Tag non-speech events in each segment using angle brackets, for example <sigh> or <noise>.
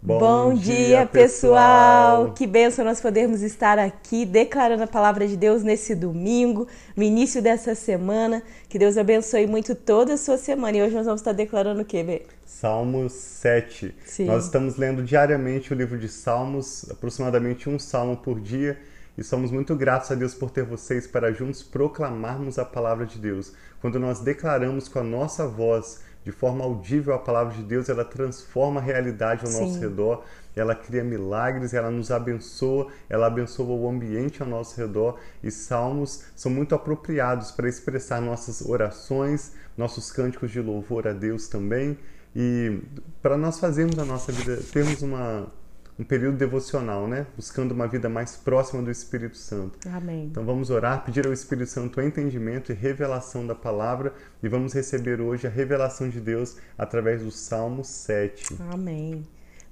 Bom, Bom dia, dia pessoal. Que bênção nós podermos estar aqui declarando a palavra de Deus nesse domingo, no início dessa semana. Que Deus abençoe muito toda a sua semana. E hoje nós vamos estar declarando o quê, Bê? Salmos 7. Sim. Nós estamos lendo diariamente o livro de Salmos, aproximadamente um salmo por dia. E somos muito gratos a Deus por ter vocês para juntos proclamarmos a palavra de Deus. Quando nós declaramos com a nossa voz de forma audível a palavra de Deus, ela transforma a realidade ao Sim. nosso redor, ela cria milagres, ela nos abençoa, ela abençoa o ambiente ao nosso redor e salmos são muito apropriados para expressar nossas orações, nossos cânticos de louvor a Deus também e para nós fazermos a nossa vida, termos uma um período devocional, né? Buscando uma vida mais próxima do Espírito Santo. Amém. Então vamos orar, pedir ao Espírito Santo entendimento e revelação da palavra e vamos receber hoje a revelação de Deus através do Salmo 7. Amém.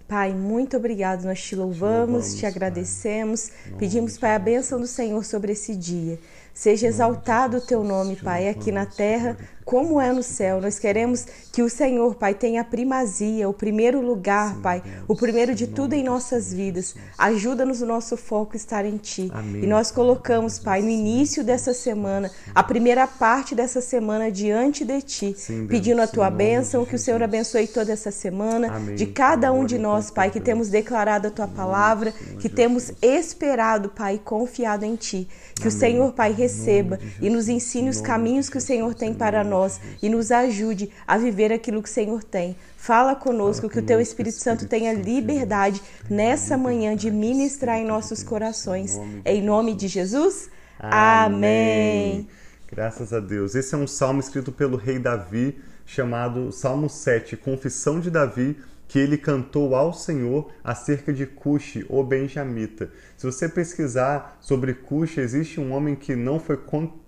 Pai, muito obrigado. Nós te louvamos, te, louvamos, te agradecemos. Pai. Pedimos, Pai, a bênção do Senhor sobre esse dia. Seja exaltado o teu nome, Pai, aqui na terra, como é no céu. Nós queremos que o Senhor, Pai, tenha a primazia, o primeiro lugar, Pai, o primeiro de tudo em nossas vidas. Ajuda-nos o nosso foco estar em Ti. E nós colocamos, Pai, no início dessa semana, a primeira parte dessa semana diante de Ti, pedindo a Tua bênção, que o Senhor abençoe toda essa semana, de cada um de nós, Pai, que temos declarado a Tua palavra, que temos esperado, Pai, confiado em Ti. Que o Senhor, Pai, receba e nos ensine os caminhos que o Senhor tem para nós e nos ajude a viver aquilo que o Senhor tem. Fala conosco, que o Teu Espírito Santo tenha liberdade nessa manhã de ministrar em nossos corações. Em nome de Jesus? Amém. Graças a Deus. Esse é um salmo escrito pelo rei Davi, chamado Salmo 7, Confissão de Davi que ele cantou ao Senhor acerca de Cuxi, o benjamita. Se você pesquisar sobre Cuxi, existe um homem que não foi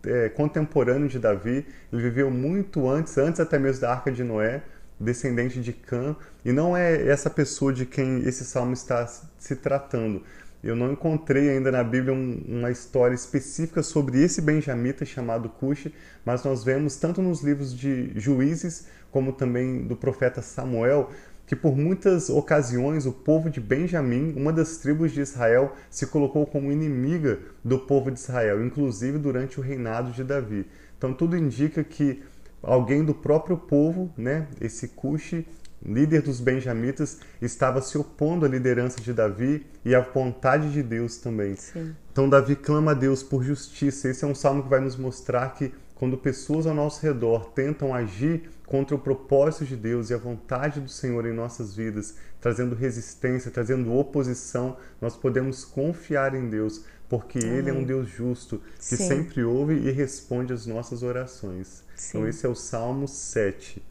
é, contemporâneo de Davi, ele viveu muito antes, antes até mesmo da Arca de Noé, descendente de Cã, e não é essa pessoa de quem esse salmo está se tratando. Eu não encontrei ainda na Bíblia um, uma história específica sobre esse benjamita chamado Cuxi, mas nós vemos tanto nos livros de Juízes como também do profeta Samuel que por muitas ocasiões o povo de Benjamim, uma das tribos de Israel, se colocou como inimiga do povo de Israel, inclusive durante o reinado de Davi. Então tudo indica que alguém do próprio povo, né, esse Cuxi, líder dos benjamitas, estava se opondo à liderança de Davi e à vontade de Deus também. Sim. Então Davi clama a Deus por justiça. Esse é um salmo que vai nos mostrar que quando pessoas ao nosso redor tentam agir contra o propósito de Deus e a vontade do Senhor em nossas vidas, trazendo resistência, trazendo oposição, nós podemos confiar em Deus, porque Amém. Ele é um Deus justo, que Sim. sempre ouve e responde às nossas orações. Sim. Então, esse é o Salmo 7.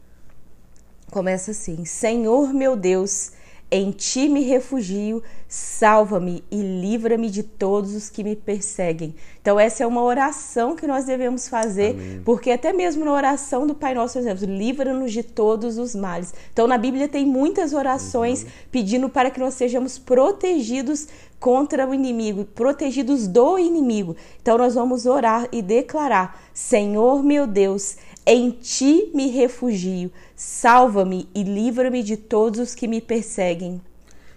Começa assim: Senhor meu Deus em ti me refugio, salva-me e livra-me de todos os que me perseguem. Então, essa é uma oração que nós devemos fazer, Amém. porque até mesmo na oração do Pai Nosso, exemplo, livra-nos de todos os males. Então, na Bíblia tem muitas orações uhum. pedindo para que nós sejamos protegidos contra o inimigo, protegidos do inimigo. Então, nós vamos orar e declarar: Senhor meu Deus, em ti me refugio, salva-me e livra-me de todos os que me perseguem.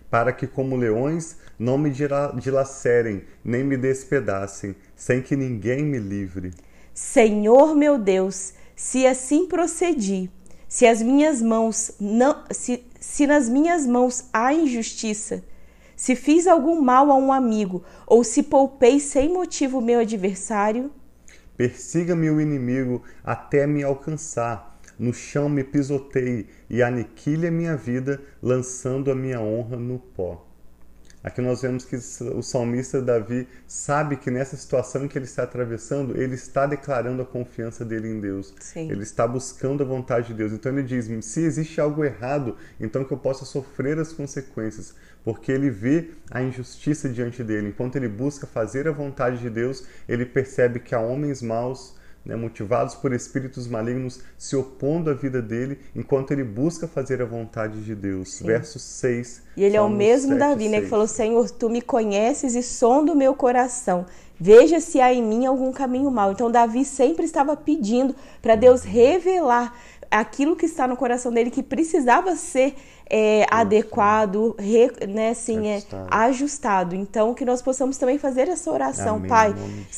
Para que, como leões, não me dilacerem, nem me despedacem, sem que ninguém me livre. Senhor meu Deus, se assim procedi, se as minhas mãos não, se, se nas minhas mãos há injustiça, se fiz algum mal a um amigo, ou se poupei sem motivo meu adversário, Persiga-me o inimigo até me alcançar. No chão me pisoteie e aniquile a minha vida, lançando a minha honra no pó. Aqui nós vemos que o salmista Davi sabe que nessa situação que ele está atravessando, ele está declarando a confiança dele em Deus. Sim. Ele está buscando a vontade de Deus. Então ele diz: se existe algo errado, então que eu possa sofrer as consequências, porque ele vê a injustiça diante dele. Enquanto ele busca fazer a vontade de Deus, ele percebe que há homens maus né, motivados por espíritos malignos, se opondo à vida dele, enquanto ele busca fazer a vontade de Deus. Sim. Verso 6. E ele é o mesmo 7, Davi, né, que falou: Senhor, tu me conheces e sonda o meu coração. Veja se há em mim algum caminho mau. Então, Davi sempre estava pedindo para Deus revelar aquilo que está no coração dele que precisava ser é, adequado, re, né, assim, ajustado. é ajustado. Então, que nós possamos também fazer essa oração, Amém. Pai,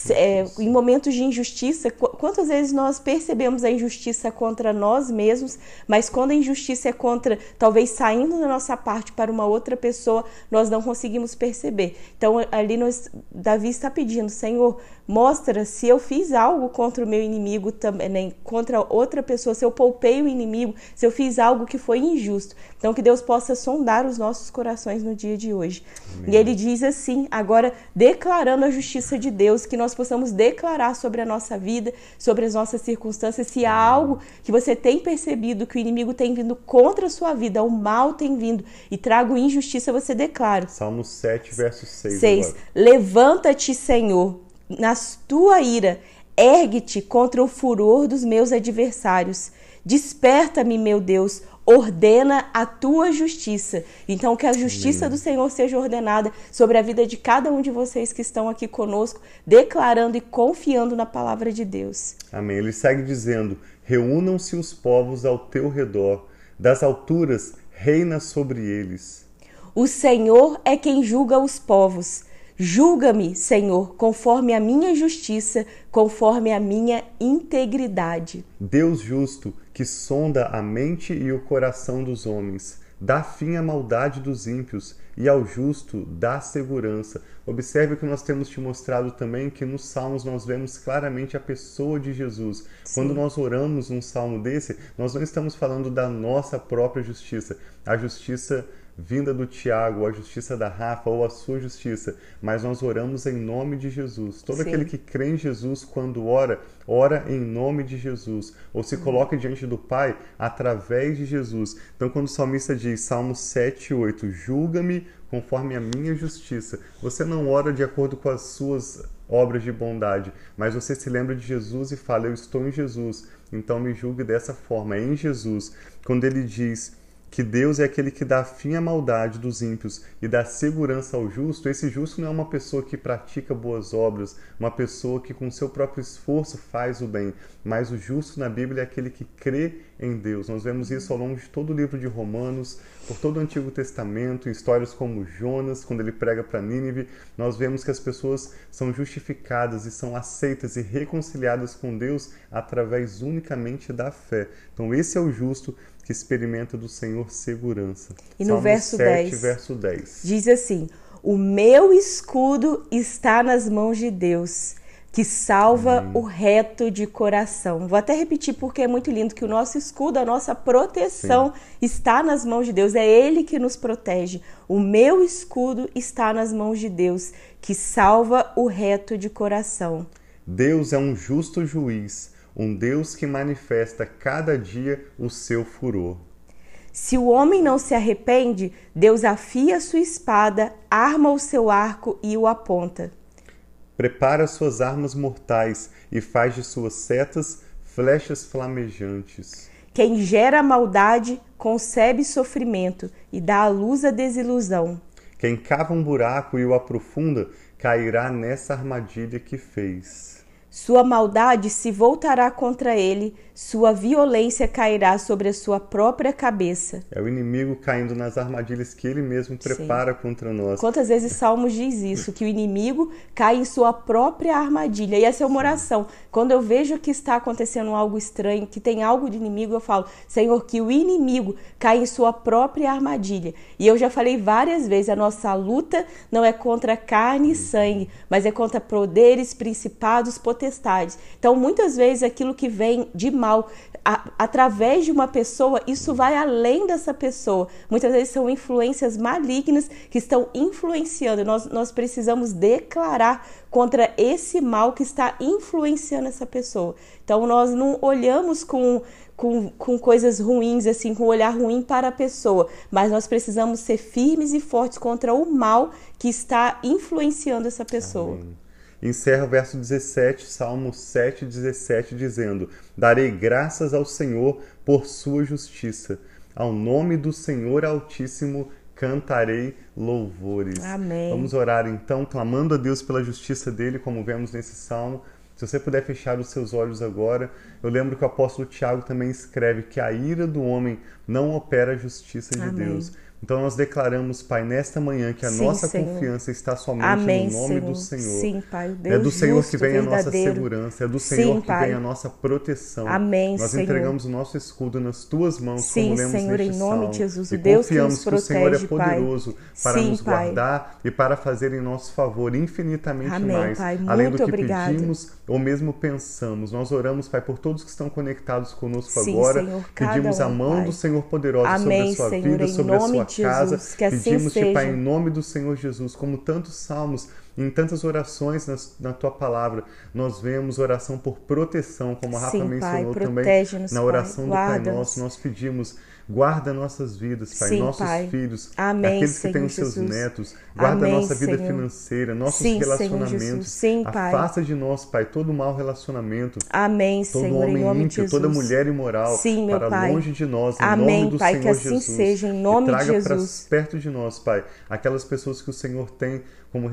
é, em momentos de injustiça, quantas vezes nós percebemos a injustiça contra nós mesmos, mas quando a injustiça é contra, talvez saindo da nossa parte para uma outra pessoa, nós não conseguimos perceber. Então, ali nós, Davi está pedindo, Senhor, mostra se eu fiz algo contra o meu inimigo também, né, contra outra pessoa, se eu poupei o inimigo, se eu fiz algo que foi injusto. Então que Deus possa sondar os nossos corações no dia de hoje. Amém. E ele diz assim, agora declarando a justiça de Deus, que nós possamos declarar sobre a nossa vida, sobre as nossas circunstâncias, se há algo que você tem percebido que o inimigo tem vindo contra a sua vida, o mal tem vindo e trago injustiça, você declara. Salmo 7, verso 6. 6. Levanta-te, Senhor, na tua ira, ergue-te contra o furor dos meus adversários. Desperta-me, meu Deus, ordena a tua justiça. Então, que a justiça Amém. do Senhor seja ordenada sobre a vida de cada um de vocês que estão aqui conosco, declarando e confiando na palavra de Deus. Amém. Ele segue dizendo: Reúnam-se os povos ao teu redor, das alturas reina sobre eles. O Senhor é quem julga os povos Julga-me, Senhor, conforme a minha justiça, conforme a minha integridade. Deus justo, que sonda a mente e o coração dos homens, dá fim à maldade dos ímpios e ao justo dá segurança. Observe que nós temos te mostrado também que nos salmos nós vemos claramente a pessoa de Jesus. Sim. Quando nós oramos um salmo desse, nós não estamos falando da nossa própria justiça. A justiça vinda do Tiago, a justiça da Rafa ou a sua justiça, mas nós oramos em nome de Jesus. Todo Sim. aquele que crê em Jesus, quando ora, ora em nome de Jesus, ou se coloca diante do Pai através de Jesus. Então, quando o salmista diz, Salmo 7, 8, julga-me conforme a minha justiça, você não ora de acordo com as suas obras de bondade, mas você se lembra de Jesus e fala, eu estou em Jesus, então me julgue dessa forma, é em Jesus. Quando ele diz que Deus é aquele que dá fim à maldade dos ímpios e dá segurança ao justo, esse justo não é uma pessoa que pratica boas obras, uma pessoa que com seu próprio esforço faz o bem, mas o justo na Bíblia é aquele que crê em Deus. Nós vemos isso ao longo de todo o livro de Romanos, por todo o Antigo Testamento, em histórias como Jonas, quando ele prega para Nínive, nós vemos que as pessoas são justificadas e são aceitas e reconciliadas com Deus através unicamente da fé. Então esse é o justo que experimenta do Senhor segurança. E no Salmo verso 7, 10, verso 10 diz assim: O meu escudo está nas mãos de Deus, que salva Amém. o reto de coração. Vou até repetir porque é muito lindo que o nosso escudo, a nossa proteção Sim. está nas mãos de Deus, é Ele que nos protege. O meu escudo está nas mãos de Deus, que salva o reto de coração. Deus é um justo juiz um Deus que manifesta cada dia o seu furor. Se o homem não se arrepende, Deus afia sua espada, arma o seu arco e o aponta. Prepara suas armas mortais e faz de suas setas flechas flamejantes. Quem gera maldade concebe sofrimento e dá à luz a desilusão. Quem cava um buraco e o aprofunda cairá nessa armadilha que fez. Sua maldade se voltará contra ele, sua violência cairá sobre a sua própria cabeça. É o inimigo caindo nas armadilhas que ele mesmo prepara Sim. contra nós. Quantas vezes Salmos diz isso, que o inimigo cai em sua própria armadilha. E essa é uma oração. Quando eu vejo que está acontecendo algo estranho, que tem algo de inimigo, eu falo, Senhor, que o inimigo cai em sua própria armadilha. E eu já falei várias vezes, a nossa luta não é contra carne e sangue, mas é contra poderes, principados, potestades potestades. Então, muitas vezes, aquilo que vem de mal a, através de uma pessoa, isso vai além dessa pessoa. Muitas vezes são influências malignas que estão influenciando. Nós, nós precisamos declarar contra esse mal que está influenciando essa pessoa. Então, nós não olhamos com com, com coisas ruins, assim, com um olhar ruim para a pessoa, mas nós precisamos ser firmes e fortes contra o mal que está influenciando essa pessoa. Amém encerra o verso 17, Salmo 7, 17, dizendo: Darei graças ao Senhor por sua justiça. Ao nome do Senhor Altíssimo cantarei louvores. Amém. Vamos orar então, clamando a Deus pela justiça dele, como vemos nesse salmo. Se você puder fechar os seus olhos agora, eu lembro que o apóstolo Tiago também escreve que a ira do homem não opera a justiça de Amém. Deus. Então nós declaramos, Pai, nesta manhã que a Sim, nossa Senhor. confiança está somente Amém, no nome Senhor. do Senhor. Sim, Pai, Deus é do Senhor justo, que vem verdadeiro. a nossa segurança, é do Senhor Sim, que Pai. vem a nossa proteção. Amém, nós Senhor. entregamos o nosso escudo nas tuas mãos, Sim, como lemos Senhor, neste em nome salmo, de Jesus, e Deus confiamos que, nos que o Senhor é poderoso Pai. para Sim, nos guardar e para fazer em nosso favor infinitamente Amém, mais, Pai. além do que obrigado. pedimos ou mesmo pensamos. Nós oramos, Pai, por todos que estão conectados conosco Sim, agora. Senhor, pedimos um, a mão Pai. do Senhor poderosa Amém, sobre a sua Senhor, vida, sobre a sua casa. Que assim pedimos, seja. Pai, em nome do Senhor Jesus, como tantos salmos, em tantas orações na, na, tua palavra, nós vemos oração por proteção, como a Rafa Sim, mencionou pai, também na oração pai. do Pai Nosso, nós pedimos Guarda nossas vidas, Pai, Sim, nossos pai. filhos, Amém, aqueles que Senhor têm os seus Jesus. netos. Guarda Amém, nossa vida Senhor. financeira, nossos Sim, relacionamentos. Jesus. Sim, Pai. Afasta de nós, Pai, todo mau relacionamento. Amém, Todo Senhor, homem de ímpio, Jesus. toda mulher imoral, Sim, para Pai. longe de nós, em Amém, nome do Pai, Senhor que assim Jesus. seja, em nome e de traga Jesus. para perto de nós, Pai, aquelas pessoas que o Senhor tem como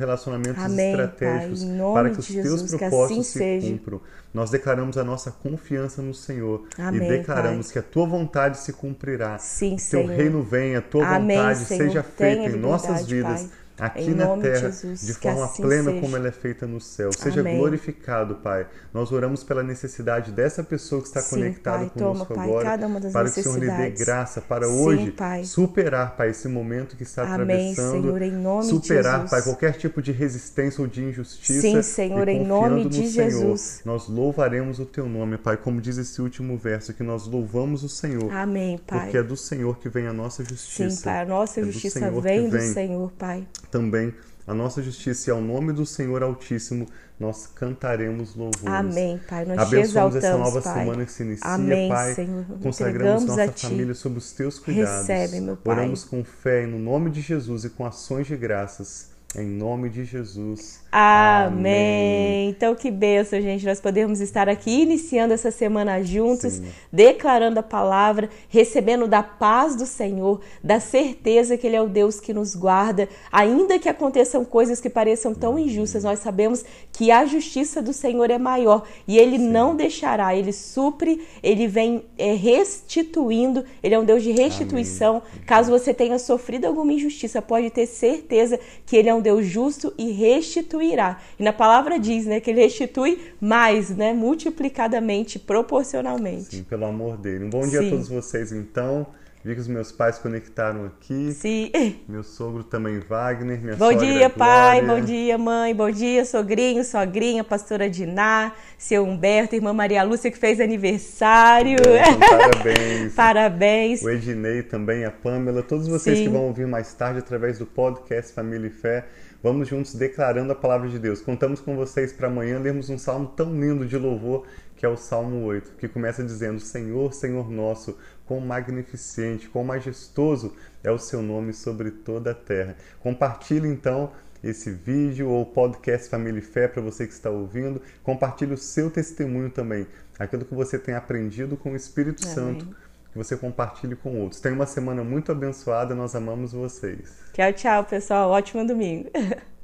relacionamentos Amém, estratégicos Pai, para que os teus que propósitos assim se seja. cumpram. Nós declaramos a nossa confiança no Senhor Amém, e declaramos Pai. que a tua vontade se cumprirá. Sim, que teu Senhor. reino venha, a tua Amém, vontade Senhor. seja feita em nossas vidas. Pai. Aqui Em na nome de terra, Jesus, de forma assim plena seja. como ela é feita no céu. Seja Amém. glorificado, Pai. Nós oramos pela necessidade dessa pessoa que está Sim, conectada Pai, conosco toma, Pai, agora, cada uma das para que o Senhor lhe dê graça para Sim, hoje Pai. superar, Pai, esse momento que está Amém, atravessando, Senhor, em nome de superar, Jesus. Pai, qualquer tipo de resistência ou de injustiça. Sim, Senhor, em confiando nome no de Senhor, Jesus. Nós louvaremos o Teu nome, Pai, como diz esse último verso, que nós louvamos o Senhor. Amém, Pai. Porque é do Senhor que vem a nossa justiça. Sim, Pai, a nossa É justiça que vem do vem Senhor, Pai. Também a nossa justiça e ao nome do Senhor Altíssimo nós cantaremos louvores. Amém, Pai. Nós te Abençoamos essa exaltamos, nova Pai. semana que se inicia, Amém, Pai. Senhor. Consagramos nossa família sob os teus cuidados. Recebe, meu Pai. Oramos com fé no nome de Jesus e com ações de graças. Em nome de Jesus. Amém. Então, que bênção, gente. Nós podemos estar aqui iniciando essa semana juntos, Sim. declarando a palavra, recebendo da paz do Senhor, da certeza que Ele é o Deus que nos guarda. Ainda que aconteçam coisas que pareçam tão injustas, nós sabemos que a justiça do Senhor é maior e Ele não deixará. Ele supre, Ele vem é, restituindo. Ele é um Deus de restituição. Caso você tenha sofrido alguma injustiça, pode ter certeza que Ele é um Deus justo e restituirá. E na palavra diz, né, que Ele restitui mais, né, multiplicadamente, proporcionalmente. Sim, pelo amor dele. Um bom dia Sim. a todos vocês, então. Vi que os meus pais conectaram aqui. Sim. Meu sogro também, Wagner. Minha Bom dia, pai. Bom dia, mãe. Bom dia, sogrinho, sogrinha, pastora Diná, seu Humberto, irmã Maria Lúcia, que fez aniversário. Então, parabéns. <laughs> Parabéns. O Ednei também, a Pamela, todos vocês Sim. que vão ouvir mais tarde através do podcast Família e Fé. Vamos juntos declarando a palavra de Deus. Contamos com vocês para amanhã lermos um salmo tão lindo de louvor que é o Salmo 8, que começa dizendo: Senhor, Senhor nosso, quão magnificente, quão majestoso é o seu nome sobre toda a terra. Compartilhe então esse vídeo ou podcast Família e Fé para você que está ouvindo. Compartilhe o seu testemunho também, aquilo que você tem aprendido com o Espírito Amém. Santo, que você compartilhe com outros. Tenha uma semana muito abençoada, nós amamos vocês. Tchau, tchau, pessoal. Ótimo domingo. <laughs>